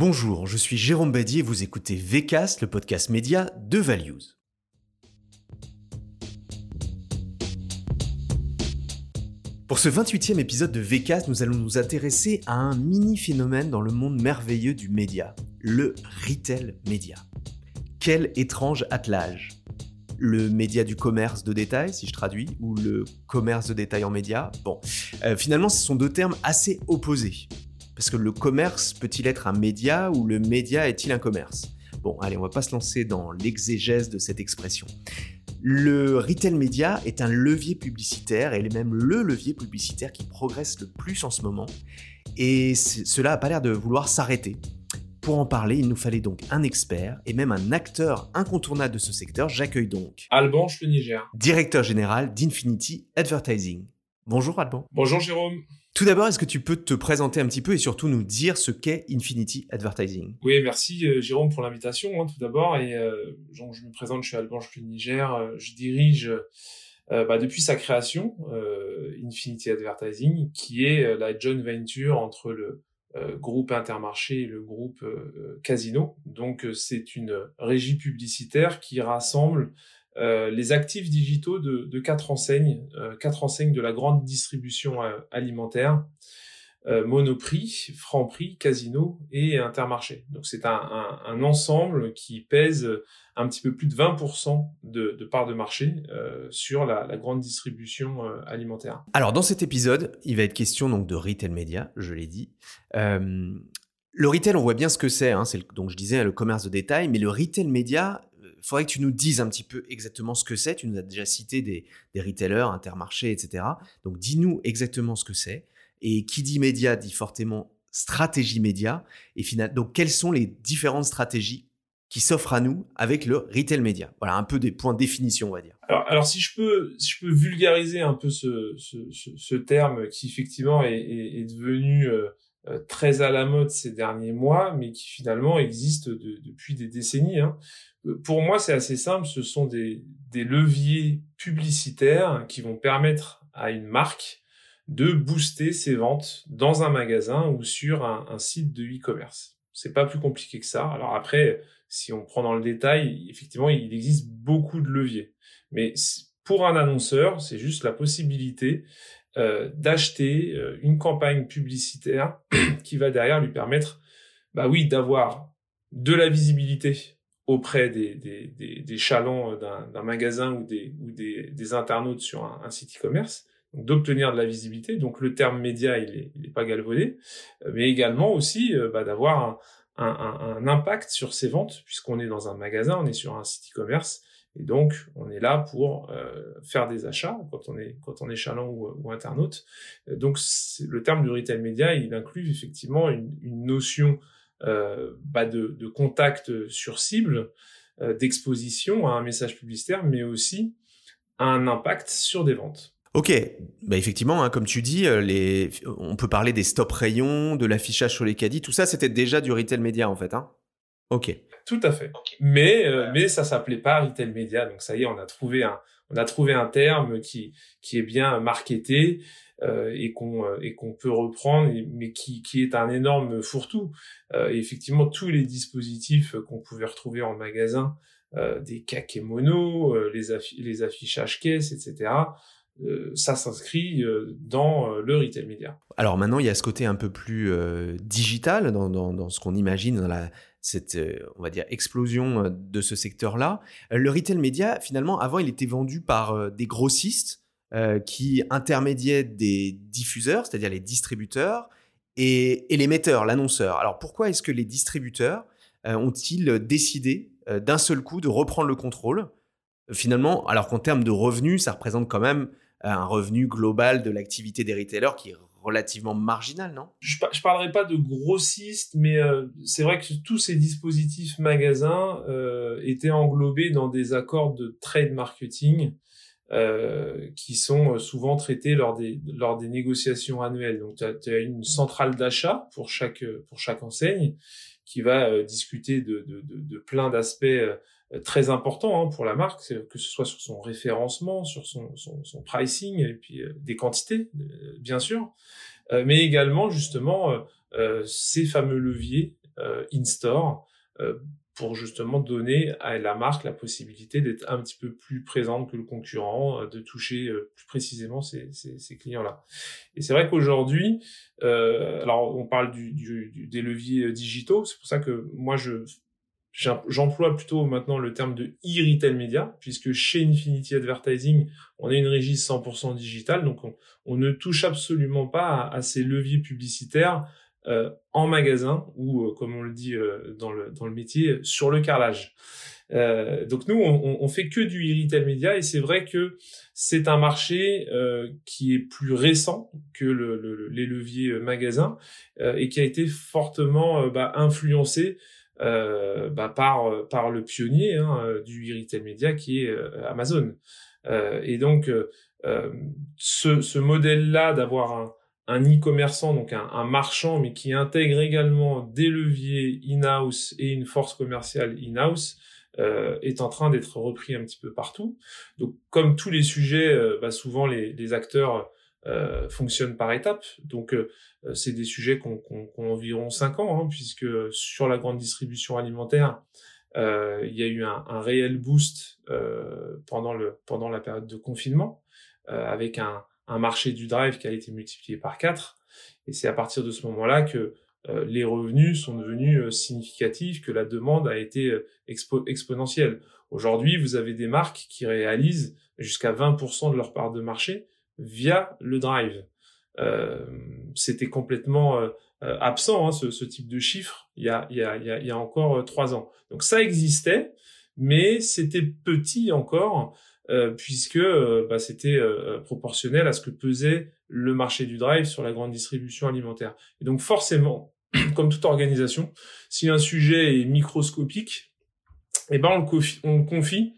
Bonjour, je suis Jérôme Badi et vous écoutez VCast, le podcast média de Values. Pour ce 28e épisode de VCast, nous allons nous intéresser à un mini phénomène dans le monde merveilleux du média, le retail média. Quel étrange attelage le média du commerce de détail, si je traduis, ou le commerce de détail en média. Bon, euh, finalement, ce sont deux termes assez opposés. Parce que le commerce peut-il être un média ou le média est-il un commerce? Bon, allez, on va pas se lancer dans l'exégèse de cette expression. Le retail média est un levier publicitaire et même le levier publicitaire qui progresse le plus en ce moment. Et cela n'a pas l'air de vouloir s'arrêter. Pour en parler, il nous fallait donc un expert et même un acteur incontournable de ce secteur. J'accueille donc Alban Niger, directeur général d'Infinity Advertising. Bonjour Alban. Bonjour Jérôme. Tout d'abord, est-ce que tu peux te présenter un petit peu et surtout nous dire ce qu'est Infinity Advertising? Oui, merci euh, Jérôme pour l'invitation hein, tout d'abord. Euh, je me présente, je suis Alban Niger. Euh, je dirige bah, depuis sa création Infinity Advertising, qui est la joint venture entre le groupe Intermarché et le groupe Casino. Donc c'est une régie publicitaire qui rassemble euh, les actifs digitaux de, quatre enseignes, euh, quatre enseignes de la grande distribution euh, alimentaire, Monoprix, Franprix, Casino et Intermarché. Donc c'est un, ensemble qui pèse un petit peu plus de 20% de, de part de marché sur la, grande distribution alimentaire. Alors dans cet épisode, il va être question donc de retail média, je l'ai dit. le retail, on voit bien ce que c'est, hein, c'est donc je disais le commerce de détail, mais le retail média, faudrait que tu nous dises un petit peu exactement ce que c'est. Tu nous as déjà cité des, retailers, Intermarché, etc. Donc dis-nous exactement ce que c'est. Et qui dit média dit fortement stratégie média. Et finalement, donc quelles sont les différentes stratégies qui s'offrent à nous avec le retail média? Voilà un peu des points de définition, on va dire. Alors, si je peux, si je peux vulgariser un peu ce, terme qui effectivement est, devenu euh, euh, très à la mode ces derniers mois, mais qui finalement existe depuis des décennies. Hein. Euh, pour moi, c'est assez simple. Ce sont des, leviers publicitaires qui vont permettre à une marque de booster ses ventes dans un magasin ou sur un, site de e-commerce. C'est pas plus compliqué que ça. Alors après, si on prend dans le détail, effectivement, il existe beaucoup de leviers. Mais pour un annonceur, c'est juste la possibilité euh, d'acheter euh, une campagne publicitaire qui va derrière lui permettre, bah oui, d'avoir de la visibilité auprès des, des, des, des chalands d'un magasin ou des, ou des, des internautes sur un, site e-commerce, d'obtenir de la visibilité. Donc le terme média, il n'est il est pas galvaudé, euh, mais également aussi euh, bah, d'avoir un, un, un, impact sur ses ventes, puisqu'on est dans un magasin, on est sur un site e-commerce, et donc on est là pour euh, faire des achats quand on est quand chaland ou, internaute. Donc le terme du retail média, il inclut effectivement une, notion euh, bah de, contact sur cible, euh, d'exposition à un message publicitaire, mais aussi un impact sur des ventes. Ok, bah effectivement, hein, comme tu dis, euh, on peut parler des stop rayons, de l'affichage sur les caddies, tout ça, c'était déjà du retail média en fait. Hein ok. Tout à fait. Mais mais ça s'appelait pas retail média, donc ça y est, on a trouvé un on a trouvé un terme qui qui est bien marketé euh, et qu'on euh, et qu'on peut reprendre, mais qui, qui est un énorme fourre-tout. Euh, effectivement, tous les dispositifs qu'on pouvait retrouver en magasin, euh, des kakémonos, euh, les, les affichages caisses, etc. ça s'inscrit dans le retail média. Alors maintenant, il y a ce côté un peu plus digital dans, dans, dans, ce qu'on imagine dans la, cette, dire, explosion de ce secteur-là. Le retail média, finalement, avant, il était vendu par des grossistes euh, qui intermédiaient des diffuseurs, c'est-à-dire les distributeurs, et, l'émetteur, l'annonceur. Alors pourquoi est-ce que les distributeurs euh, ont-ils décidé euh, d'un seul coup de reprendre le contrôle? Finalement, alors qu'en termes de revenus, ça représente quand même un revenu global de l'activité des retailers qui relativement marginal, non? Je ne parlerai pas de grossistes, mais c'est vrai que tous ces dispositifs magasins étaient englobés dans des accords de trade marketing euh, qui sont euh, souvent traités lors des lors des négociations annuelles. Donc tu as, une centrale d'achat pour chaque pour chaque enseigne qui va euh, discuter de, de, de, de plein d'aspects très importants hein, pour la marque, que ce soit sur son référencement, sur son, son, son pricing et puis des quantités, bien sûr, mais également justement ces fameux leviers in-store pour justement donner à la marque la possibilité d'être un petit peu plus présente que le concurrent, de toucher plus précisément ces, clients-là. Et c'est vrai qu'aujourd'hui, alors on parle des leviers digitaux, c'est pour ça que moi je J'emploie plutôt maintenant le terme de e-retail media, puisque chez Infinity Advertising, on a une régie 100% digitale, donc on, ne touche absolument pas à, ces leviers publicitaires euh, en magasin ou, euh, comme on le dit euh, dans, le, dans le métier, sur le carrelage. donc nous, on, on, fait que du e-retail media et c'est vrai que c'est un marché qui est plus récent que le, les leviers magasins et qui a été fortement bah, influencé euh, bah, par par le pionnier hein, euh, du retail média qui est euh, Amazon. et donc ce, ce modèle-là d'avoir un, un e-commerçant, donc un, un, marchand, mais qui intègre également des leviers in-house et une force commerciale in-house, euh, est en train d'être repris un petit peu partout. Donc, comme tous les sujets, bah, souvent les, les acteurs euh, fonctionnent par étapes. Donc, euh, c'est des sujets qui ont, environ 5 ans, hein, puisque sur la grande distribution alimentaire, euh, il y a eu un, réel boost euh, pendant, le, pendant la période de confinement, avec un, marché du drive qui a été multiplié par 4. Et c'est à partir de ce moment-là que les revenus sont devenus significatifs, que la demande a été exponentielle. Aujourd'hui, vous avez des marques qui réalisent jusqu'à 20% de leur part de marché via le drive. Euh, c'était complètement euh, euh, absent, hein, ce, ce, type de chiffre, il y a, y a, y a encore trois ans. Donc ça existait, mais c'était petit encore, euh, puisque bah, c'était proportionnel à ce que pesait le marché du drive sur la grande distribution alimentaire. Et donc forcément, comme toute organisation, si un sujet est microscopique, eh ben on le on le confie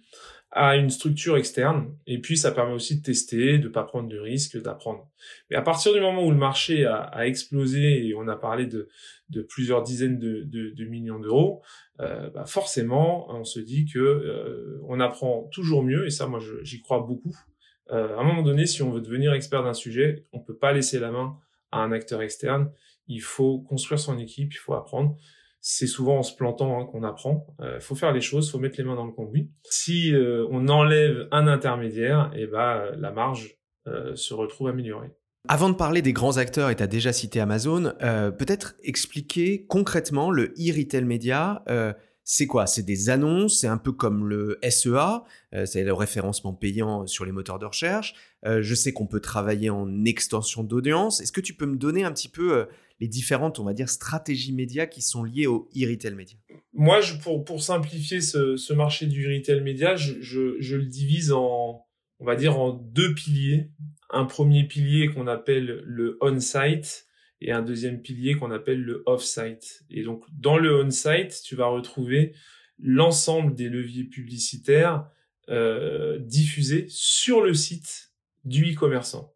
à une structure externe. Et puis, ça permet aussi de tester, de pas prendre de risques, d'apprendre. Mais à partir du moment où le marché a, a explosé et on a parlé de, de plusieurs dizaines de, de, de millions d'euros, euh, bah forcément, on se dit que euh, on apprend toujours mieux. Et ça, moi, j'y crois beaucoup. Euh, à un moment donné, si on veut devenir expert d'un sujet, on peut pas laisser la main à un acteur externe. Il faut construire son équipe, il faut apprendre c'est souvent en se plantant hein, qu'on apprend. Il euh, faut faire les choses, faut mettre les mains dans le cambouis. Si euh, on enlève un intermédiaire, et eh ben la marge euh, se retrouve améliorée. Avant de parler des grands acteurs, et tu as déjà cité Amazon, peut-être expliquer concrètement le e-retail media. c'est quoi? C'est des annonces, c'est un peu comme le SEA, c'est le référencement payant sur les moteurs de recherche. je sais qu'on peut travailler en extension d'audience. Est-ce que tu peux me donner un petit peu les différentes, on va dire, stratégies médias qui sont liées au e-retail média Moi, pour, simplifier ce, marché du e-retail média, je, le divise en, on va dire, en deux piliers. Un premier pilier qu'on appelle le on-site et un deuxième pilier qu'on appelle le off-site. Et donc, dans le on-site, tu vas retrouver l'ensemble des leviers publicitaires euh, diffusés sur le site du e-commerçant.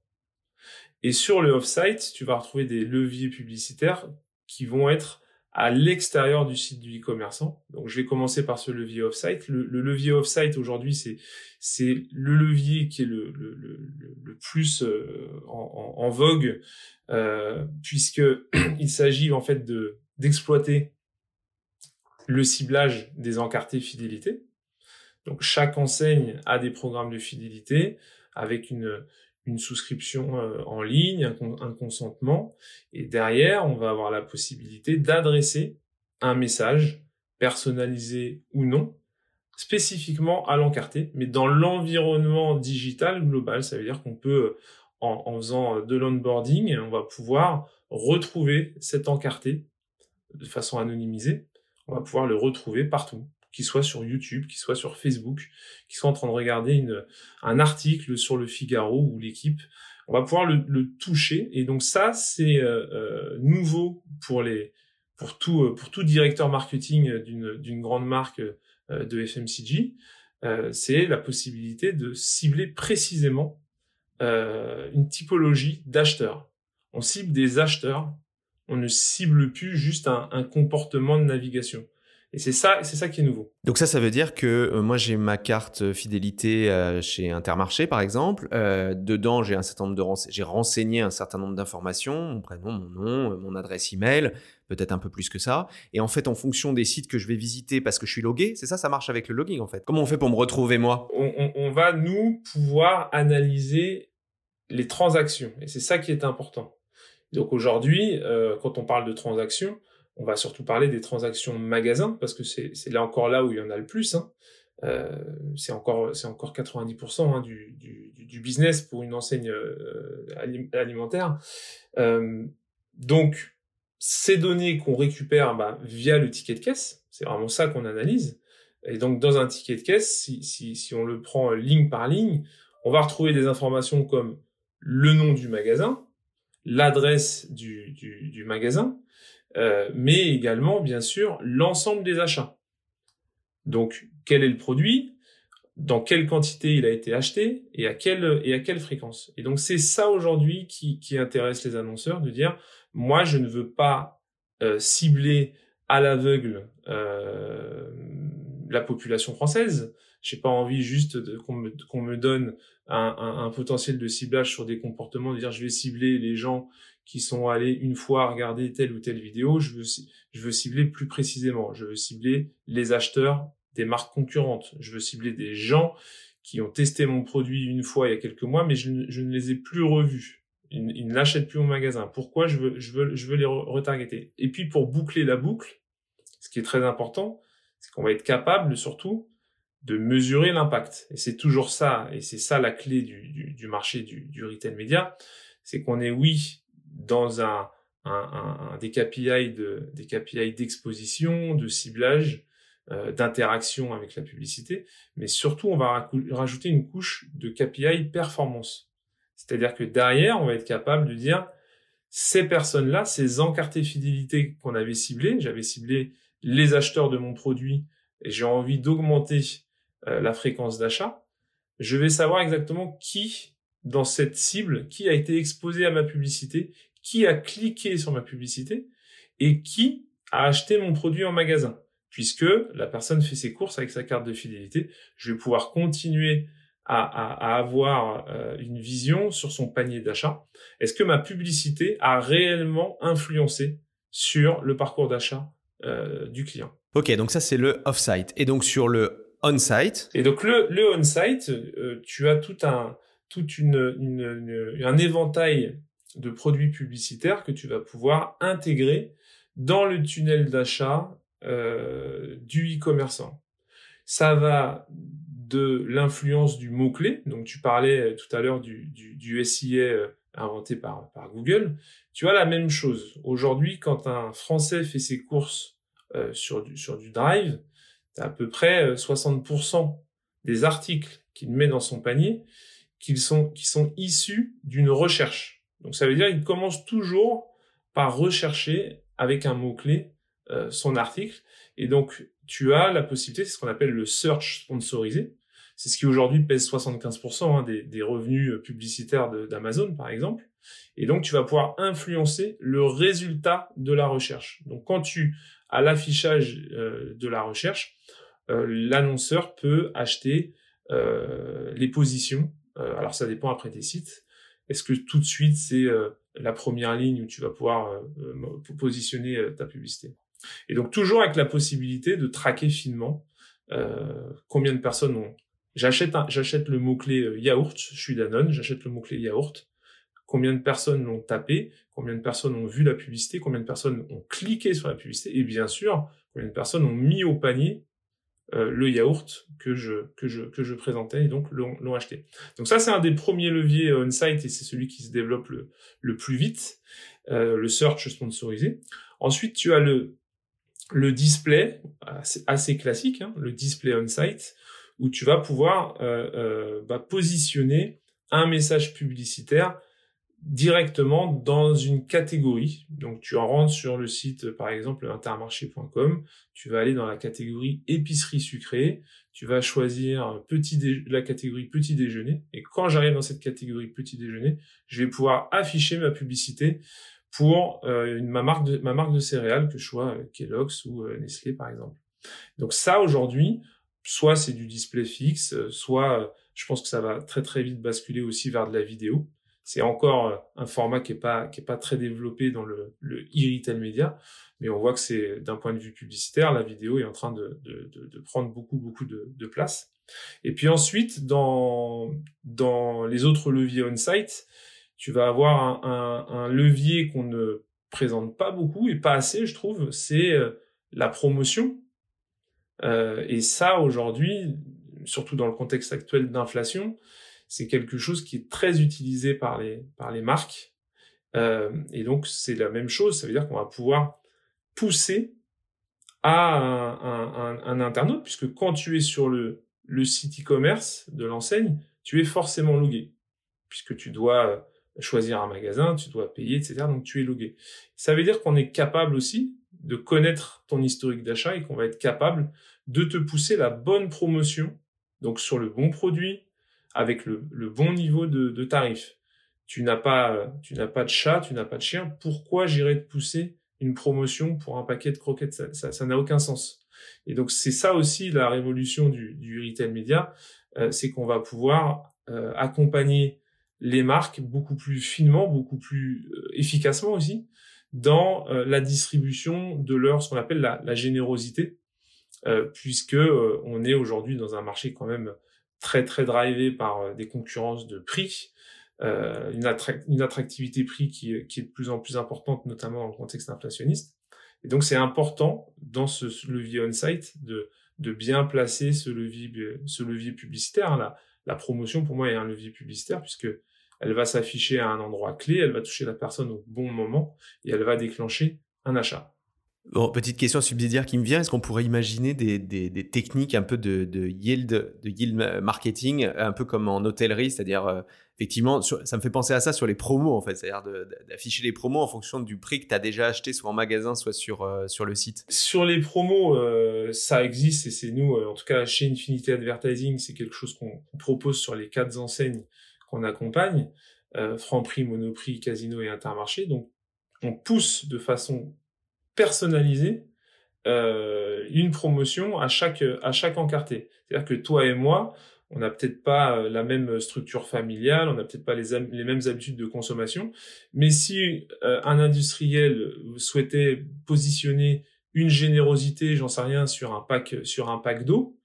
Et sur le off-site, tu vas retrouver des leviers publicitaires qui vont être à l'extérieur du site du e-commerçant. Donc, je vais commencer par ce levier off-site. Le, levier off-site aujourd'hui, c'est c'est le levier qui est le, le, le, plus euh, en, en, vogue, euh, puisque il s'agit en fait de d'exploiter le ciblage des encartés fidélité. Donc, chaque enseigne a des programmes de fidélité avec une une souscription euh, en ligne, un, consentement, et derrière, on va avoir la possibilité d'adresser un message personnalisé ou non, spécifiquement à l'encarté, mais dans l'environnement digital global. Ça veut dire qu'on peut, en, en faisant de l'onboarding, on va pouvoir retrouver cet encarté de façon anonymisée. On va pouvoir le retrouver partout qui soit sur YouTube, qui soit sur Facebook, qui soit en train de regarder une, un article sur le Figaro ou l'équipe. On va pouvoir le, toucher. Et donc ça, c'est euh, euh nouveau pour les pour tout euh, pour tout directeur marketing d'une grande marque euh, de FMCG. c'est la possibilité de cibler précisément une typologie d'acheteurs. On cible des acheteurs. On ne cible plus juste un, un comportement de navigation. Et c'est ça, c'est ça qui est nouveau. Donc ça, ça veut dire que euh, moi j'ai ma carte fidélité euh, chez Intermarché par exemple. Euh, dedans, j'ai un certain nombre de j'ai renseigné un certain nombre d'informations, mon prénom, mon nom, mon adresse email, peut-être un peu plus que ça. Et en fait, en fonction des sites que je vais visiter parce que je suis logué, c'est ça, ça marche avec le logging en fait. Comment on fait pour me retrouver moi? On, va nous pouvoir analyser les transactions et c'est ça qui est important. Donc aujourd'hui, euh, quand on parle de transactions, on va surtout parler des transactions magasins parce que c'est là encore là où il y en a le plus. Hein. Euh, c'est encore c'est encore 90% hein, du, du, du, business pour une enseigne euh, alimentaire. Euh, donc ces données qu'on récupère bah, via le ticket de caisse, c'est vraiment ça qu'on analyse. Et donc dans un ticket de caisse, si, si, si on le prend ligne par ligne, on va retrouver des informations comme le nom du magasin, l'adresse du, du, du magasin, euh, mais également, bien sûr, l'ensemble des achats. Donc, quel est le produit, dans quelle quantité il a été acheté? Et à quelle, et à quelle fréquence? Et donc, c'est ça aujourd'hui qui, qui intéresse les annonceurs, de dire, moi, je ne veux pas euh, cibler à l'aveugle euh, la population française. J'ai pas envie juste qu'on me, qu'on me donne un, un, un, potentiel de ciblage sur des comportements, de dire je vais cibler les gens qui sont allés une fois regarder telle ou telle vidéo, je veux, cibler plus précisément. Je veux cibler les acheteurs des marques concurrentes. Je veux cibler des gens qui ont testé mon produit une fois il y a quelques mois, mais je, ne les ai plus revus. Ils, ne l'achètent plus au magasin. Pourquoi je veux, les retargeter? Et puis pour boucler la boucle, ce qui est très important, c'est qu'on va être capable surtout de mesurer l'impact. Et c'est toujours ça, et c'est ça la clé du marché du, du retail média, c'est qu'on est oui dans un, un, un, des KPI de des KPI d'exposition, de ciblage, euh, d'interaction avec la publicité, mais surtout on va rajouter une couche de KPI performance. C'est-à-dire que derrière, on va être capable de dire ces personnes-là, ces encartés fidélité qu'on avait ciblés, j'avais ciblé les acheteurs de mon produit et j'ai envie d'augmenter euh, la fréquence d'achat, je vais savoir exactement qui dans cette cible qui a été exposé à ma publicité, qui a cliqué sur ma publicité et qui a acheté mon produit en magasin. Puisque la personne fait ses courses avec sa carte de fidélité, je vais pouvoir continuer à, à, à avoir euh, une vision sur son panier d'achat. Est-ce que ma publicité a réellement influencé sur le parcours d'achat euh, du client? Ok, donc ça c'est le off-site. Et donc sur le on-site Et donc le, le on-site, euh, tu as tout un, une, un éventail de produits publicitaires que tu vas pouvoir intégrer dans le tunnel d'achat euh, du e-commerçant. Ça va de l'influence du mot-clé, donc tu parlais tout à l'heure du, du, SIA euh, inventé par, par Google, tu as la même chose. Aujourd'hui, quand un Français fait ses courses euh, sur, du, sur du Drive, tu as à peu près 60% euh, des articles qu'il met dans son panier qu'ils sont, qui sont issus d'une recherche. Donc ça veut dire qu'il commence toujours par rechercher avec un mot-clé euh, son article. Et donc tu as la possibilité, c'est ce qu'on appelle le search sponsorisé. C'est ce qui aujourd'hui pèse 75% hein, des, revenus publicitaires d'Amazon, par exemple. Et donc, tu vas pouvoir influencer le résultat de la recherche. Donc, quand tu as l'affichage euh, de la recherche, euh, l'annonceur peut acheter euh, les positions euh, alors ça dépend après des sites. Est-ce que tout de suite c'est euh, la première ligne où tu vas pouvoir euh, positionner ta publicité? Et donc toujours avec la possibilité de traquer finement combien de personnes ont. J'achète j'achète le mot clé yaourt, je suis Danone, j'achète le mot clé yaourt. Combien de personnes l'ont tapé? Combien de personnes ont vu la publicité? Combien de personnes ont cliqué sur la publicité? Et bien sûr, combien de personnes ont mis au panier euh, le yaourt que je, que je, que je présentais et donc l'ont acheté. Donc ça, c'est un des premiers leviers on-site et c'est celui qui se développe le, le plus vite, euh, le search sponsorisé. Ensuite, tu as le, le display, assez, assez classique, hein, le display on-site, où tu vas pouvoir euh, euh bah, positionner un message publicitaire directement dans une catégorie. Donc tu en rentres sur le site par exemple intermarché.com, tu vas aller dans la catégorie épicerie sucrée, tu vas choisir la catégorie petit déjeuner et quand j'arrive dans cette catégorie petit déjeuner, je vais pouvoir afficher ma publicité pour euh, ma marque de ma marque de céréales que je sois euh, Kellogg's ou euh, Nestlé par exemple. Donc ça aujourd'hui, soit c'est du display fixe, soit je pense que ça va très très vite basculer aussi vers de la vidéo c'est encore un format qui est pas qui est pas très développé dans le le e-retail média, mais on voit que c'est d'un point de vue publicitaire, la vidéo est en train de de, de, prendre beaucoup beaucoup de, de place. Et puis ensuite, dans dans les autres leviers on-site, tu vas avoir un, un, un levier qu'on ne présente pas beaucoup et pas assez, je trouve, c'est euh, la promotion. Euh, et ça, aujourd'hui, surtout dans le contexte actuel d'inflation, c'est quelque chose qui est très utilisé par les, par les marques. Euh, et donc, c'est la même chose. Ça veut dire qu'on va pouvoir pousser à un, un, internaute, puisque quand tu es sur le, le site e-commerce de l'enseigne, tu es forcément logué, puisque tu dois choisir un magasin, tu dois payer, etc. Donc tu es logué. Ça veut dire qu'on est capable aussi de connaître ton historique d'achat et qu'on va être capable de te pousser la bonne promotion, donc sur le bon produit, avec le, bon niveau de, tarif. Tu n'as pas, tu n'as pas de chat, tu n'as pas de chien. Pourquoi j'irais te pousser une promotion pour un paquet de croquettes? Ça, ça, n'a aucun sens. Et donc c'est ça aussi la révolution du, du retail média, euh, c'est qu'on va pouvoir euh, accompagner les marques beaucoup plus finement, beaucoup plus euh, efficacement aussi dans euh, la distribution de leur ce qu'on appelle la, la générosité, euh, puisque on est aujourd'hui dans un marché quand même très très drivé par des concurrences de prix, une, une, attractivité prix qui, qui, est de plus en plus importante, notamment dans le contexte inflationniste. Et donc c'est important dans ce, levier on-site de, bien placer ce levier, publicitaire. La, la promotion pour moi est un levier publicitaire puisque elle va s'afficher à un endroit clé, elle va toucher la personne au bon moment et elle va déclencher un achat. Bon, petite question subsidiaire qui me vient, est-ce qu'on pourrait imaginer des, des, techniques un peu de, de, yield, de yield marketing, un peu comme en hôtellerie, c'est-à-dire euh, effectivement, ça me fait penser à ça sur les promos en fait, c'est-à-dire d'afficher les promos en fonction du prix que tu as déjà acheté soit en magasin, soit sur, euh, sur le site. Sur les promos, euh, ça existe et c'est nous, en tout cas chez Infinity Advertising, c'est quelque chose qu'on propose sur les quatre enseignes qu'on accompagne, Franprix, Monoprix, Casino et Intermarché. Donc, on pousse de façon personnalisée euh, une promotion à chaque à chaque encarté. C'est-à-dire que toi et moi, on n'a peut-être pas euh, la même structure familiale, on n'a peut-être pas les, les mêmes habitudes de consommation, mais si euh, un industriel souhaitait positionner une générosité, j'en sais rien, sur un pack sur un pack d'eau,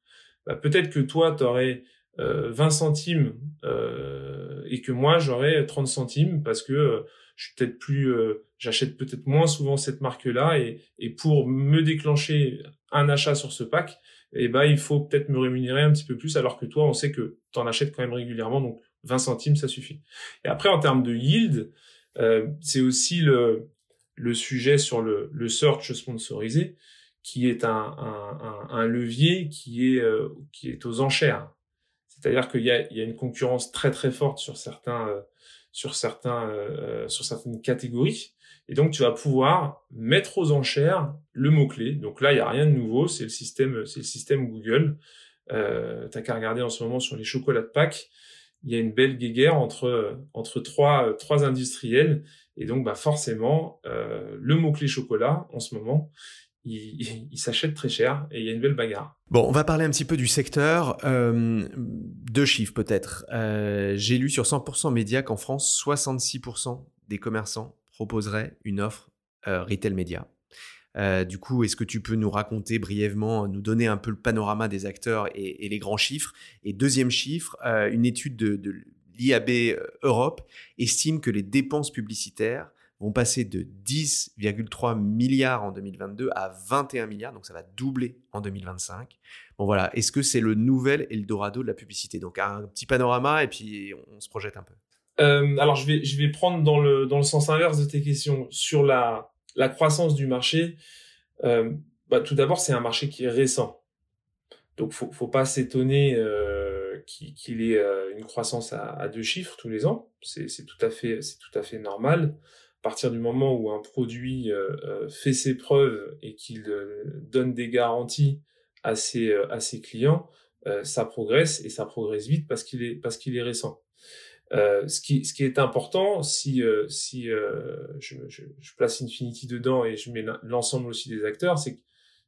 bah, peut-être que toi, tu aurais 20 euh, centimes euh, et que moi j'aurais 30 centimes parce que euh, je suis peut-être plus j'achète peut-être moins souvent cette marque là et, et pour me déclencher un achat sur ce pack eh ben il faut peut-être me rémunérer un petit peu plus alors que toi on sait que tu en achètes quand même régulièrement donc 20 centimes ça suffit. Et après en termes de yield c'est aussi le le sujet sur le, le search sponsorisé qui est un, un, un, levier qui est qui est aux enchères. C'est-à-dire qu'il y a, il y a une concurrence très très forte sur certains, euh, sur certains, euh, sur certaines catégories. Et donc tu vas pouvoir mettre aux enchères le mot clé. Donc là il y a rien de nouveau, c'est le système, c'est le système Google. Euh, T'as qu'à regarder en ce moment sur les chocolats de Pâques, il y a une belle guéguerre entre entre trois trois industriels. Et donc bah forcément euh, le mot clé chocolat en ce moment, il, s'achète très cher et il y a une belle bagarre. Bon, on va parler un petit peu du secteur. Euh, deux chiffres peut-être. Euh, j'ai lu sur 100% Média qu'en France, 66% des commerçants proposeraient une offre euh, retail média. du coup, est-ce que tu peux nous raconter brièvement, nous donner un peu le panorama des acteurs et, les grands chiffres? Et deuxième chiffre, une étude de, de l'IAB Europe estime que les dépenses publicitaires vont passer de 10,3 milliards en 2022 à 21 milliards, donc ça va doubler en 2025. Bon voilà, est-ce que c'est le nouvel Eldorado de la publicité? Donc un petit panorama et puis on, se projette un peu. Euh, alors je vais, je vais prendre dans le, dans le sens inverse de tes questions sur la, la croissance du marché. Euh, bah, tout d'abord, c'est un marché qui est récent. Donc faut, faut pas s'étonner euh, qu'il ait une croissance à, deux chiffres tous les ans. C'est tout tout à fait normal à partir du moment où un produit euh, euh, fait ses preuves et qu'il euh, donne des garanties à ses, à ses clients, ça progresse et ça progresse vite parce qu'il est, parce qu'il est récent. Euh, ce, qui, ce qui est important, si, si je, je, je, place Infinity dedans et je mets l'ensemble aussi des acteurs, c'est que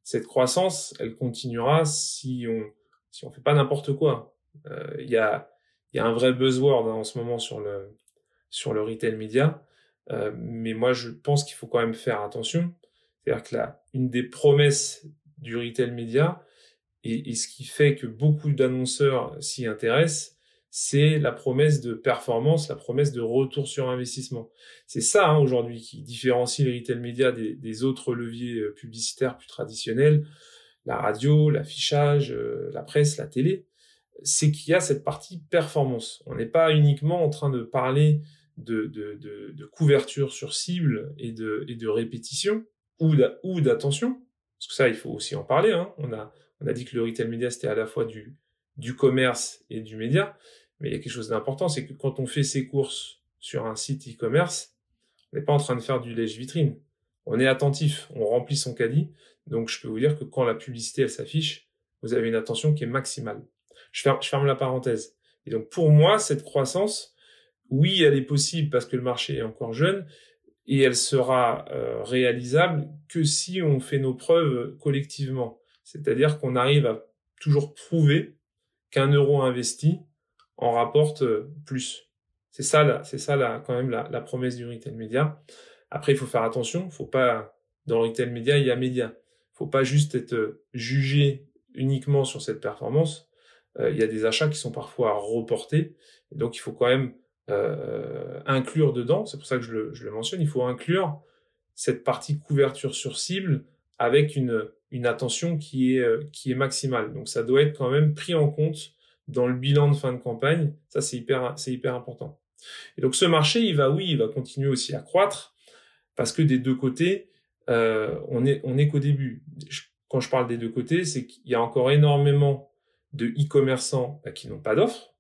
cette croissance, elle continuera si on si on fait pas n'importe quoi. Il y, a, y a un vrai buzzword hein, en ce moment sur le sur le retail média. Mais moi, je pense qu'il faut quand même faire attention. C'est-à-dire que là, une des promesses du retail média, et, ce qui fait que beaucoup d'annonceurs s'y intéressent, c'est la promesse de performance, la promesse de retour sur investissement. C'est ça hein, aujourd'hui qui différencie les retail médias des, autres leviers euh, publicitaires plus traditionnels, la radio, l'affichage, euh, la presse, la télé. C'est qu'il y a cette partie performance. On n'est pas uniquement en train de parler de, de, couverture sur cible et de, et de répétition ou d'attention, parce que ça, il faut aussi en parler. Hein. On, a, on a dit que le retail média, c'était à la fois du, du commerce et du média. Mais il y a quelque chose d'important, c'est que quand on fait ses courses sur un site e-commerce, on n'est pas en train de faire du lèche-vitrine. On est attentif, on remplit son caddie. Donc, je peux vous dire que quand la publicité, elle s'affiche, vous avez une attention qui est maximale. Je ferme, je ferme la parenthèse. Et donc, pour moi, cette croissance, oui, elle est possible parce que le marché est encore jeune et elle sera euh, réalisable que si on fait nos preuves collectivement. C'est-à-dire qu'on arrive à toujours prouver qu'un euro investi en rapporte euh, plus. C'est ça, là, c'est ça là, quand même la, promesse du retail média. Après, il faut faire attention. Faut pas dans le retail média, il y a média. Faut pas juste être euh, jugé uniquement sur cette performance. Il y a des achats qui sont parfois reportés. Donc, il faut quand même euh, inclure dedans. C'est pour ça que je le, je le mentionne. Il faut inclure cette partie couverture sur cible avec une, une attention qui est, qui est maximale. Donc, ça doit être quand même pris en compte dans le bilan de fin de campagne. Ça, c'est hyper, c'est hyper important. Et donc ce marché, il va, oui, il va continuer aussi à croître parce que des deux côtés, euh, on est, on est qu'au début. Quand je parle des deux côtés, c'est qu'il y a encore énormément de e-commerçants bah, qui n'ont pas d'offres.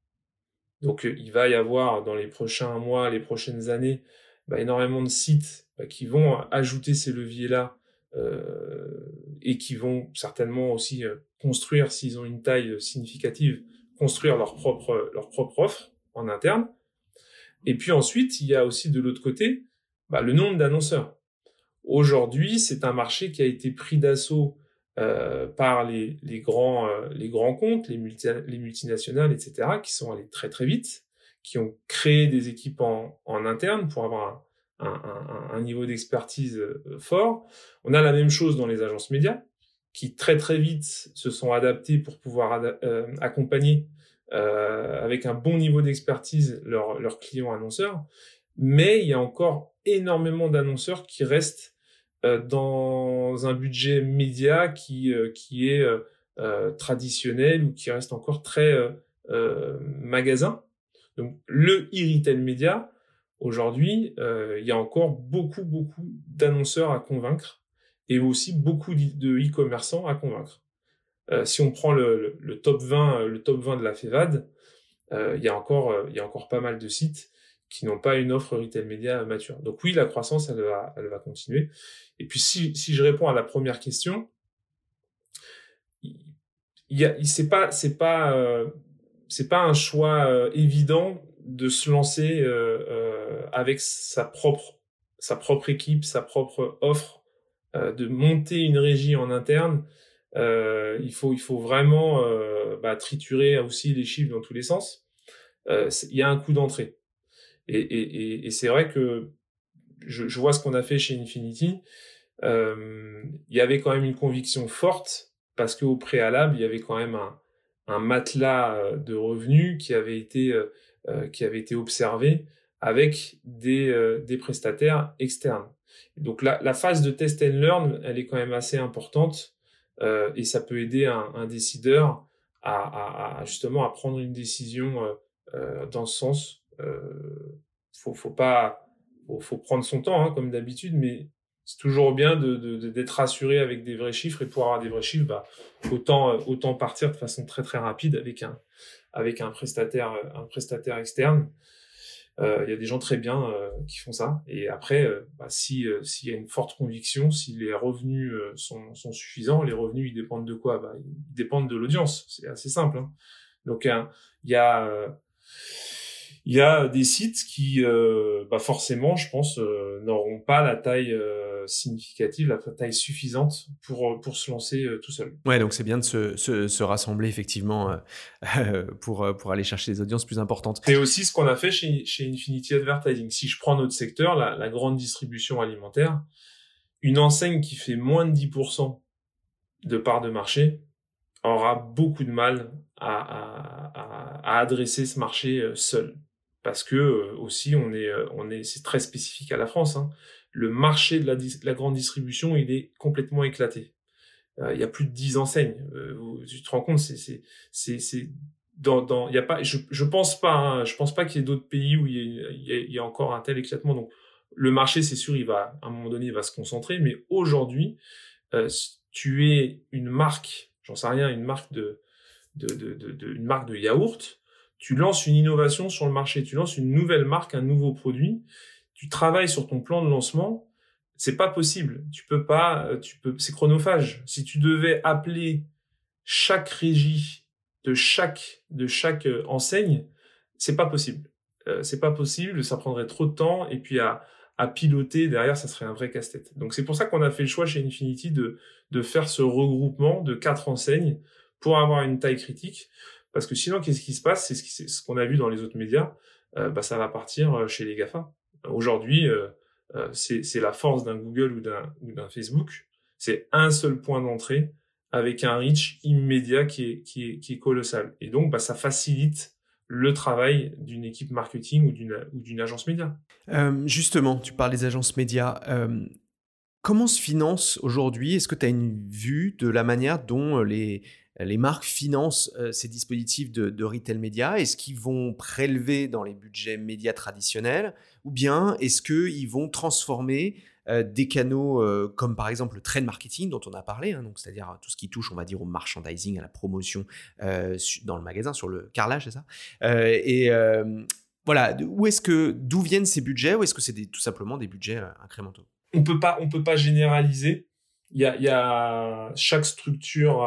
Donc euh, il va y avoir dans les prochains mois, les prochaines années, bah, énormément de sites bah, qui vont ajouter ces leviers-là euh, et qui vont certainement aussi euh, construire, s'ils ont une taille significative, construire leur propre, leur propre offre en interne. Et puis ensuite, il y a aussi de l'autre côté bah, le nombre d'annonceurs. Aujourd'hui, c'est un marché qui a été pris d'assaut euh, par les, les, grands, euh, les grands comptes, les, les multinationales, etc., qui sont allés très très vite, qui ont créé des équipes en, en interne pour avoir un, un, un niveau d'expertise euh, fort. On a la même chose dans les agences médias qui très très vite se sont adaptés pour pouvoir euh, accompagner euh, avec un bon niveau d'expertise leurs leurs clients annonceurs. Mais il y a encore énormément d'annonceurs qui restent dans un budget média qui euh, qui est euh, traditionnel ou qui reste encore très magasin. Donc le e-retail média aujourd'hui, il y a encore beaucoup beaucoup d'annonceurs à convaincre et aussi beaucoup de e-commerçants à convaincre. Euh, si on prend le, top 20, le top 20 de la FEVAD, euh, il y a encore, euh, il y a encore pas mal de sites qui n'ont pas une offre retail média mature. Donc oui, la croissance, elle va, elle va continuer. Et puis si, si je réponds à la première question, c'est pas, c'est pas, c'est pas un choix évident de se lancer avec sa propre, sa propre équipe, sa propre offre euh, de monter une régie en interne, euh, il faut il faut vraiment euh, bah, triturer aussi les chiffres dans tous les sens. il y a un coût d'entrée. Et, c'est vrai que je, vois ce qu'on a fait chez Infinity. il y avait quand même une conviction forte parce qu'au préalable, il y avait quand même un, matelas de revenus qui avait été qui avait été observé avec des, prestataires externes. Donc la, phase de test and learn, elle est quand même assez importante euh, et ça peut aider un, décideur à, justement à prendre une décision euh, euh dans ce sens. Euh, faut, faut pas, faut, prendre son temps hein, comme d'habitude, mais c'est toujours bien d'être rassuré avec des vrais chiffres et pour avoir des vrais chiffres, bah, autant autant partir de façon très très rapide avec un avec un prestataire un prestataire externe. Euh, il y a des gens très bien euh, qui font ça. Et après, euh, bah, si s'il y a une forte conviction, si les revenus sont, sont, suffisants, les revenus ils dépendent de quoi? Bah, Ils dépendent de l'audience. C'est assez simple. Hein. Donc il y a il y a des sites qui, euh, bah forcément, je pense, euh, n'auront pas la taille euh, significative, la taille suffisante pour pour se lancer tout seul. Ouais, donc c'est bien de se, se, se, rassembler effectivement pour pour aller chercher des audiences plus importantes. C'est aussi ce qu'on a fait chez chez Infinity Advertising. Si je prends notre secteur, la, la grande distribution alimentaire, une enseigne qui fait moins de 10% de part de marché aura beaucoup de mal à, à, à, adresser ce marché seul parce que euh, aussi on est euh, on est c'est très spécifique à la France. Hein. Le marché de la, la, grande distribution il est complètement éclaté. Euh, il y a plus de 10 enseignes. tu te rends compte c'est c'est c'est c'est dans dans il y a pas je je pense pas hein, je pense pas qu'il y ait d'autres pays où il y, a, il, y a, encore un tel éclatement donc le marché c'est sûr il va à un moment donné il va se concentrer mais aujourd'hui tu es une marque j'en sais rien une marque de de, de, de, de une marque de yaourt tu lances une innovation sur le marché, tu lances une nouvelle marque, un nouveau produit, tu travailles sur ton plan de lancement, c'est pas possible. Tu peux pas, euh, tu peux, c'est chronophage. Si tu devais appeler chaque régie de chaque de chaque euh, enseigne, c'est pas possible. Euh, c'est pas possible, ça prendrait trop de temps et puis à à piloter derrière, ça serait un vrai casse-tête. Donc c'est pour ça qu'on a fait le choix chez Infinity de de faire ce regroupement de quatre enseignes pour avoir une taille critique. Parce que sinon, qu'est-ce qui se passe? C'est ce qu'on a vu dans les autres médias. Euh, bah, ça va partir euh, chez les GAFA. Aujourd'hui, euh, c'est la force d'un Google ou d'un Facebook. C'est un seul point d'entrée avec un reach immédiat qui est, colossal. Et donc, bah, ça facilite le travail d'une équipe marketing ou d'une agence média. Justement, tu parles des agences médias. Comment se finance aujourd'hui? Est-ce que tu as une vue de la manière dont les, les marques financent euh, ces dispositifs de, retail média Est-ce qu'ils vont prélever dans les budgets médias traditionnels Ou bien est-ce qu'ils vont transformer euh, des canaux euh, comme par exemple le trade marketing dont on a parlé, hein, c'est-à-dire tout ce qui touche, on va dire, au merchandising, à la promotion dans le magasin, sur le carrelage, c'est ça? Et voilà, où est-ce que d'où viennent ces budgets? Ou est-ce que c'est tout simplement des budgets incrémentaux? On peut pas, on peut pas généraliser. Il y a chaque structure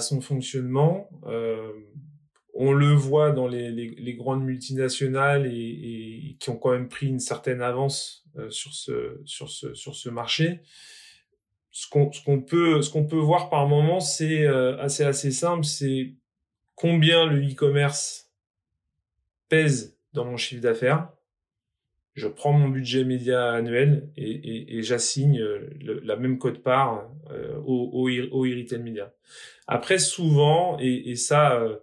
son fonctionnement. Euh, on le voit dans les, les, grandes multinationales et, qui ont quand même pris une certaine avance euh, sur ce sur ce sur ce marché. Ce qu'on peut peut voir par moment, c'est euh, assez assez simple, c'est combien le e-commerce pèse dans mon chiffre d'affaires je prends mon budget média annuel et, j'assigne euh, la même cote-part euh, au, au, média. Après, souvent, et, ça, euh,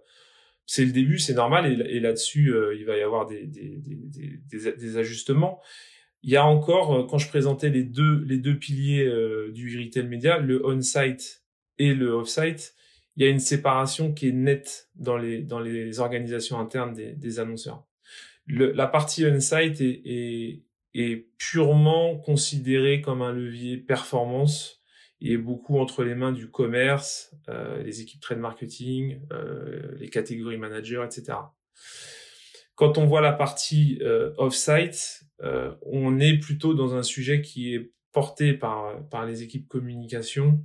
c'est le début, c'est normal, et, là-dessus, il va y avoir des, ajustements. Il y a encore, quand je présentais les deux, piliers du e-retail média, le on-site et le off-site, il y a une séparation qui est nette dans les, organisations internes des annonceurs le, la partie on-site est, est, est, purement considérée comme un levier performance et est beaucoup entre les mains du commerce, euh, les équipes trade marketing, euh, les catégories managers, etc. Quand on voit la partie euh, off-site, euh, on est plutôt dans un sujet qui est porté par, par les équipes communication,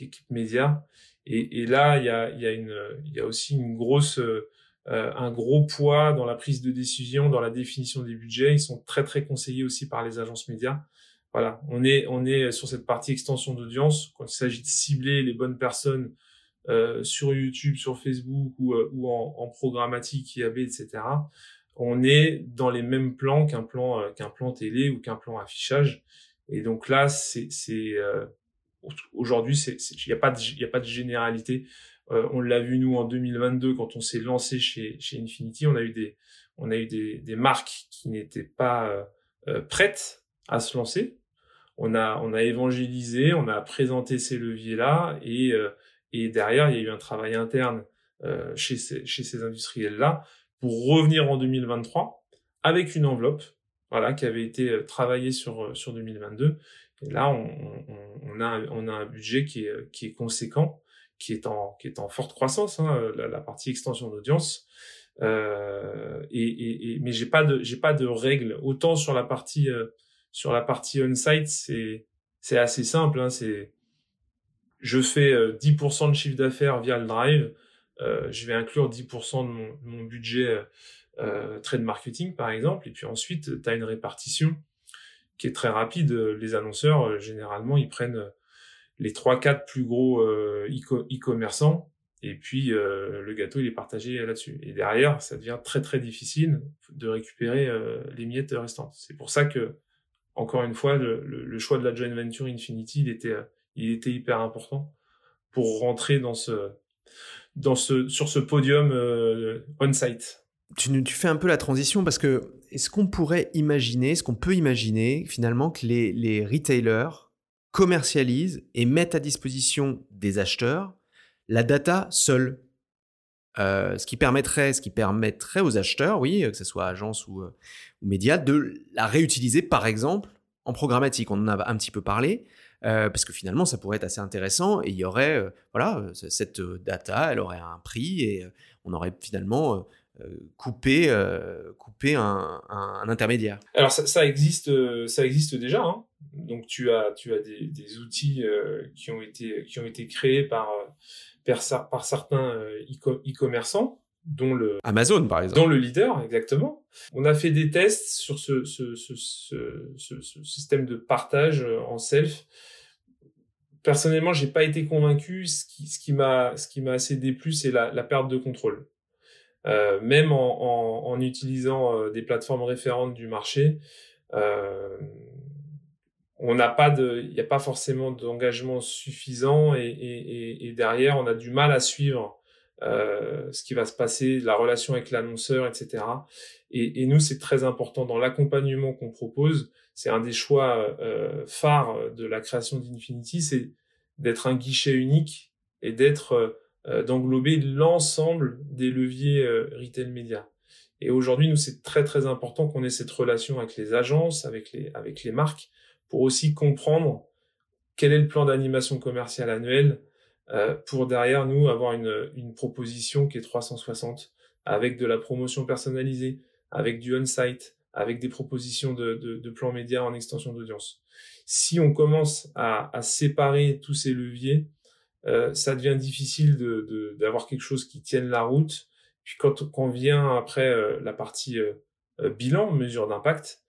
équipes médias. Et, et là, il y a, y, a y a aussi une grosse euh, un gros poids dans la prise de décision, dans la définition des budgets. Ils sont très très conseillés aussi par les agences médias. Voilà, on est on est sur cette partie extension d'audience quand il s'agit de cibler les bonnes personnes euh, sur YouTube, sur Facebook ou, euh, ou en, en, programmatique, IAB, etc. On est dans les mêmes plans qu'un plan euh, qu'un plan télé ou qu'un plan affichage. Et donc là, c'est c'est aujourd'hui, il n'y a pas de il y a pas de généralité. Euh, on l'a vu nous en 2022 quand on s'est lancé chez, chez Infinity, on a eu des, on a eu des, des marques qui n'étaient pas euh, euh, prêtes à se lancer. On a, on a évangélisé, on a présenté ces leviers-là et, et derrière il y a eu un travail interne chez ces, chez ces industriels-là pour revenir en 2023 avec une enveloppe, voilà, qui avait été travaillée sur sur 2022. Et là, on, on, on a, on a un budget qui est, qui est conséquent qui est en forte croissance, hein, la, la, partie extension d'audience. Euh, et, mais j'ai pas de j'ai pas de règles. Autant sur la partie euh, on-site, c'est assez simple. Hein, c'est je fais 10% euh, de chiffre d'affaires via le drive. Euh, je vais inclure 10% de mon, budget euh, trade marketing par exemple, et puis ensuite tu as une répartition qui est très rapide. Les annonceurs, euh, généralement, ils prennent euh, les trois quatre plus gros euh, e-commerçants, et puis le gâteau il est partagé là-dessus. Et derrière, ça devient très très difficile de récupérer les miettes restantes. C'est pour ça que, encore une fois, le, le, choix de la joint venture Infinity, il était, il était hyper important pour rentrer dans ce, dans ce, sur ce podium on-site tu, tu, fais un peu la transition parce que est-ce qu'on pourrait imaginer, est-ce qu'on peut imaginer finalement que les, les, retailers commercialisent et mettent à disposition des acheteurs la data seule euh, ce qui permettrait, ce qui permettrait aux acheteurs, oui, que ce soit agence ou, euh, médias, de la réutiliser par exemple en programmatique. On en a un petit peu parlé. Euh, parce que finalement, ça pourrait être assez intéressant et il y aurait, euh, voilà, cette data, elle aurait un prix et on aurait finalement euh, couper un, intermédiaire. Alors ça, existe, ça existe déjà. Hein. Donc tu as, tu as des, des outils qui ont été, qui ont été créés par, par, par certains e-commerçants dont le Amazon par exemple, dont le leader exactement. On a fait des tests sur ce, ce, ce, ce, ce système de partage en self. Personnellement, j'ai pas été convaincu. Ce qui, ce qui m'a, ce qui m'a assez déplu, c'est la, la perte de contrôle. Euh, même en, en, en utilisant euh, des plateformes référentes du marché, euh, on n'a pas de, il n'y a pas forcément d'engagement suffisant et, et, et, derrière on a du mal à suivre euh, ce qui va se passer, la relation avec l'annonceur, etc. Et, et nous c'est très important dans l'accompagnement qu'on propose. C'est un des choix euh, phares de la création d'Infinity, c'est d'être un guichet unique et d'être euh, d'englober l'ensemble des leviers euh, retail média. Et aujourd'hui, nous, c'est très très important qu'on ait cette relation avec les agences, avec les, avec les marques, pour aussi comprendre quel est le plan d'animation commerciale annuel, euh, pour derrière nous avoir une, une proposition qui est 360, avec de la promotion personnalisée, avec du on-site, avec des propositions de, de, de plans médias en extension d'audience. Si on commence à, à séparer tous ces leviers, euh, ça devient difficile de, d'avoir quelque chose qui tienne la route. Puis quand, on vient après euh, la partie euh, bilan, mesure d'impact,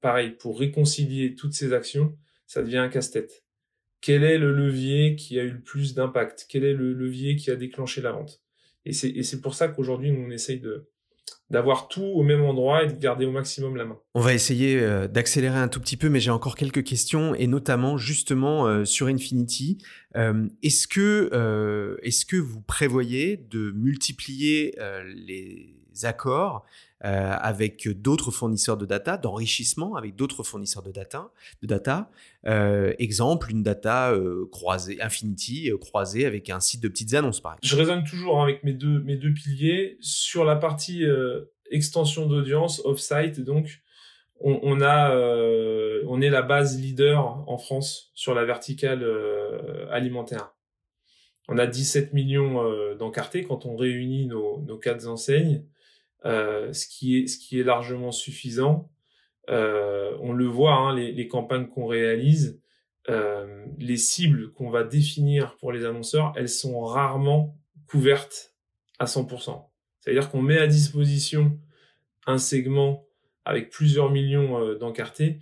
pareil, pour réconcilier toutes ces actions, ça devient un casse-tête. Quel est le levier qui a eu le plus d'impact? Quel est le levier qui a déclenché la vente? Et c'est, pour ça qu'aujourd'hui, on essaye d'avoir tout au même endroit et de garder au maximum la main. On va essayer euh, d'accélérer un tout petit peu, mais j'ai encore quelques questions et notamment justement euh, sur Infinity. Euh, est-ce que vous prévoyez de multiplier les accords euh, avec d'autres fournisseurs de data, d'enrichissement avec d'autres fournisseurs de data. Euh, exemple, une data euh, croisée, Infinity, croisée avec un site de petites annonces. Je raisonne toujours avec mes deux, mes deux piliers. Sur la partie extension d'audience, off-site, donc, on, a, on est la base leader en France sur la verticale alimentaire. On a 17 millions d'encartés quand on réunit nos quatre enseignes. Euh, ce qui est ce qui est largement suffisant. Euh, on le voit, hein, les, les, campagnes qu'on réalise, euh, les cibles qu'on va définir pour les annonceurs, elles sont rarement couvertes à 100%. C'est-à-dire qu'on met à disposition un segment avec plusieurs millions d'encartés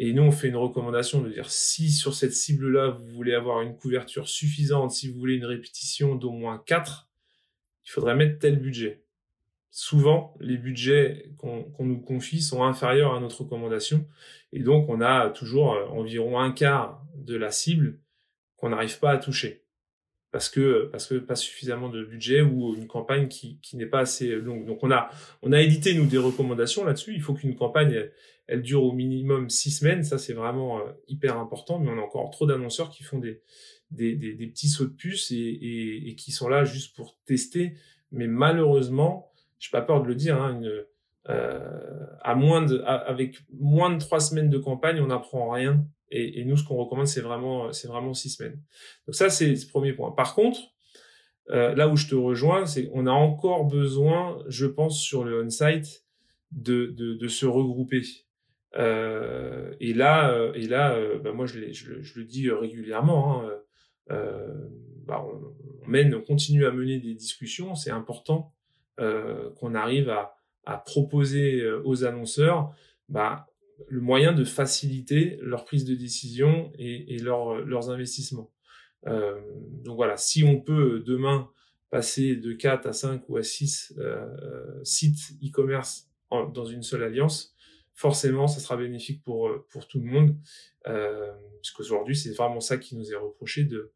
et nous, on fait une recommandation de dire si sur cette cible-là, vous voulez avoir une couverture suffisante, si vous voulez une répétition d'au moins 4, il faudrait mettre tel budget souvent les budgets qu'on nous confie sont inférieurs à notre recommandation et donc on a toujours euh, environ un quart de la cible qu'on n'arrive pas à toucher parce que parce que pas suffisamment de budget ou une campagne qui, qui n'est pas assez longue. Donc on a on a édité nous des recommandations là-dessus. Il faut qu'une campagne elle, dure au minimum six semaines. Ça c'est vraiment euh, hyper important. Mais on a encore trop d'annonceurs qui font des des, des des, petits sauts de puce et, et, et qui sont là juste pour tester. Mais malheureusement j'ai pas peur de le dire, hein, une, euh, à moins de, avec moins de trois semaines de campagne, on n'apprend rien. Et, nous, ce qu'on recommande, c'est vraiment, c'est vraiment six semaines. Donc ça, c'est le premier point. Par contre, euh, là où je te rejoins, c'est on a encore besoin, je pense, sur le on-site, de, de, de, se regrouper. Euh, et là, euh, et là, euh, bah moi, je, je, je, le dis régulièrement. Hein, bah on, mène, on continue à mener des discussions. C'est important euh, qu'on arrive à, à proposer aux annonceurs bah, le moyen de faciliter leur prise de décision et, et leur, leurs investissements. Euh, donc voilà, si on peut demain passer de 4 à 5 ou à 6 euh, sites e-commerce dans une seule alliance, forcément, ça sera bénéfique pour, pour tout le monde, euh, puisqu'aujourd'hui, c'est vraiment ça qui nous est reproché de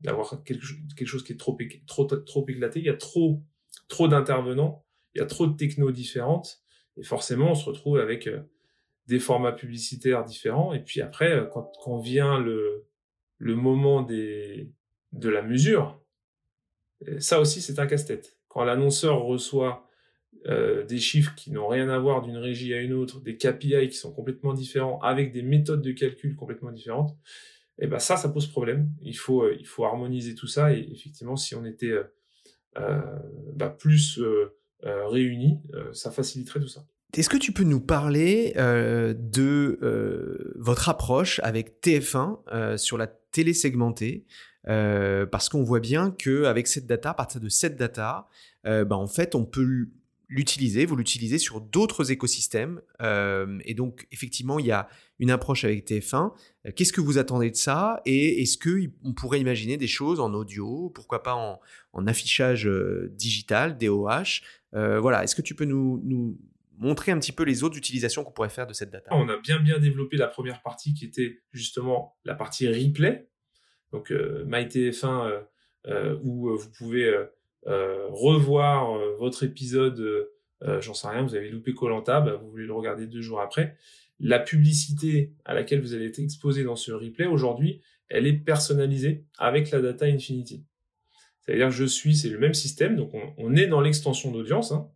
d'avoir quelque, quelque chose qui est trop, trop, trop éclaté. Il y a trop, trop d'intervenants, il y a trop de technos différentes, et forcément, on se retrouve avec euh, des formats publicitaires différents. Et puis après, euh, quand, quand vient le, le moment des, de la mesure, euh, ça aussi c'est un casse-tête. Quand l'annonceur reçoit euh, des chiffres qui n'ont rien à voir d'une régie à une autre, des KPI qui sont complètement différents, avec des méthodes de calcul complètement différentes, et eh ben ça, ça pose problème. Il faut, il faut harmoniser tout ça. Et effectivement, si on était euh, bah, plus réunis, ça faciliterait tout ça. Est-ce que tu peux nous parler euh, de euh, votre approche avec TF1 euh, sur la télé segmentée Parce qu'on voit bien qu'avec cette data, à partir de cette data, bah, en fait, on peut l'utiliser, vous l'utilisez sur d'autres écosystèmes. et donc, effectivement, il y a une approche avec TF1. Qu'est-ce que vous attendez de ça Et est-ce qu'on pourrait imaginer des choses en audio, pourquoi pas en, affichage digital, DOH Voilà, est-ce que tu peux nous, nous montrer un petit peu les autres utilisations qu'on pourrait faire de cette data? On a bien bien développé la première partie qui était justement la partie replay. Donc euh, MyTF1 euh, euh, où euh, vous pouvez revoir votre épisode, j'en sais rien, vous avez loupé Colanta, bah, vous voulez le regarder deux jours après. La publicité à laquelle vous allez être exposé dans ce replay aujourd'hui, elle est personnalisée avec la data Infinity. C'est-à-dire je suis, c'est le même système, donc on, on est dans l'extension d'audience. Hein,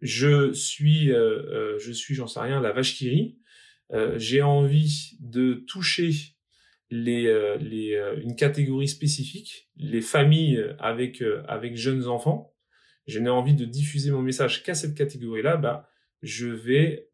je suis, euh, euh, je suis, j'en sais rien, la vache qui rit. Euh, j'ai envie de toucher les, les, une catégorie spécifique, les familles avec, avec jeunes enfants. Je n'ai envie de diffuser mon message qu'à cette catégorie-là. Bah, je vais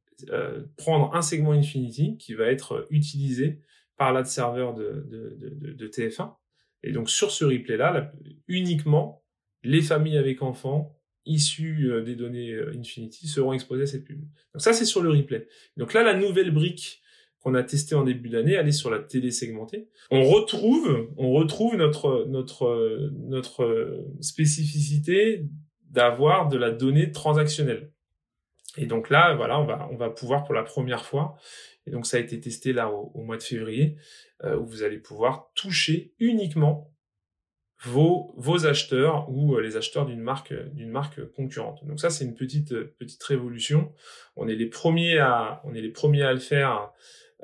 prendre un segment Infinity qui va être utilisé par l'ad serveur de, de, de, de, TF1. Et donc sur ce replay-là, uniquement les familles avec enfants issus euh, des données euh, Infinity seront exposés à cette pub. Donc ça, c'est sur le replay. Donc là, la nouvelle brique qu'on a testée en début d'année, est sur la télé segmentée. On retrouve, on retrouve notre notre notre spécificité d'avoir de la donnée transactionnelle. Et donc là, voilà, on va on va pouvoir pour la première fois. Et donc ça a été testé là au, mois de février, euh, où vous allez pouvoir toucher uniquement vos, vos acheteurs ou euh, les acheteurs d'une marque d'une marque concurrente. Donc ça c'est une petite petite révolution. On est les premiers à on est les premiers à le faire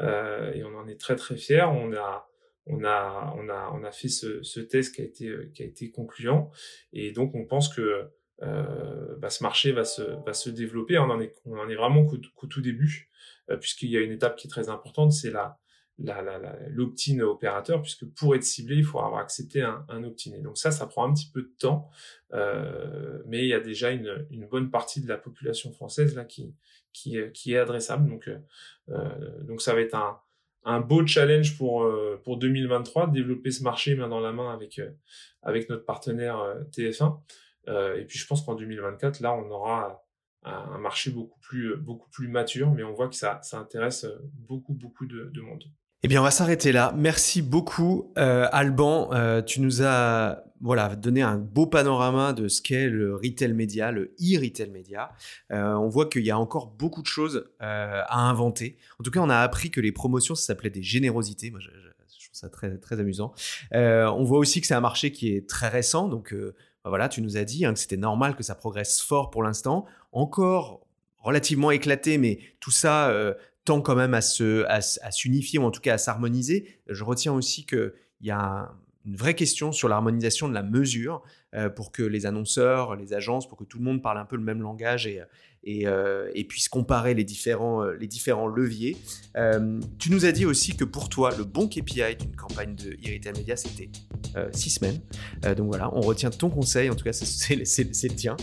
euh, et on en est très très fiers. On a on a on a on a fait ce, ce test qui a été qui a été concluant et donc on pense que euh, bah, ce marché va se va se développer. On en est on en est vraiment qu'au tout début euh, puisqu'il y a une étape qui est très importante, c'est la l'opt-in opérateur, puisque pour être ciblé, il faut avoir accepté un, un opt-in. Donc ça, ça prend un petit peu de temps, euh, mais il y a déjà une, une, bonne partie de la population française là qui, qui, qui est adressable. Donc, euh, donc ça va être un, un beau challenge pour, euh, pour 2023, de développer ce marché main dans la main avec, euh, avec notre partenaire euh, TF1. et puis je pense qu'en 2024, là, on aura un marché beaucoup plus, beaucoup plus mature, mais on voit que ça, ça intéresse beaucoup, beaucoup de monde. Eh bien, on va s'arrêter là. Merci beaucoup, euh, Alban. Euh, tu nous as voilà donné un beau panorama de ce qu'est le retail média, le e-retail média. Euh, on voit qu'il y a encore beaucoup de choses à inventer. En tout cas, on a appris que les promotions, ça s'appelait des générosités. Moi, je, trouve ça très très amusant. on voit aussi que c'est un marché qui est très récent. Donc bah voilà, tu nous as dit hein, que c'était normal que ça progresse fort pour l'instant. Encore relativement éclaté, mais tout ça tend quand même à se, à, s'unifier ou en tout cas à s'harmoniser. Je retiens aussi qu'il y a une vraie question sur l'harmonisation de la mesure euh, pour que les annonceurs, les agences, pour que tout le monde parle un peu le même langage et, et, euh, et puisse comparer les différents, euh, les différents leviers. tu nous as dit aussi que pour toi, le bon KPI d'une campagne de e-retail media, c'était six semaines. donc voilà, on retient ton conseil, en tout cas c'est le tien.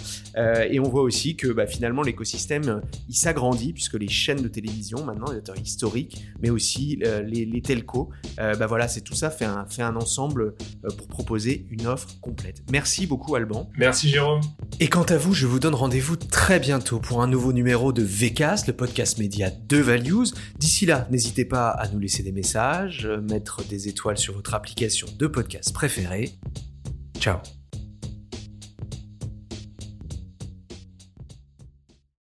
et on voit aussi que bah, finalement l'écosystème il s'agrandit puisque les chaînes de télévision maintenant, les acteurs historiques, mais aussi les, les, telcos, bah voilà, c'est tout ça fait un, fait un ensemble pour proposer une offre complète. Merci beaucoup Alban. Merci Jérôme. Et quant à vous, je vous donne rendez-vous très bientôt pour un nouveau numéro de VCast, le podcast média de Values. D'ici là, n'hésitez pas à nous laisser des messages, mettre des étoiles sur votre application de podcast préférée. Ciao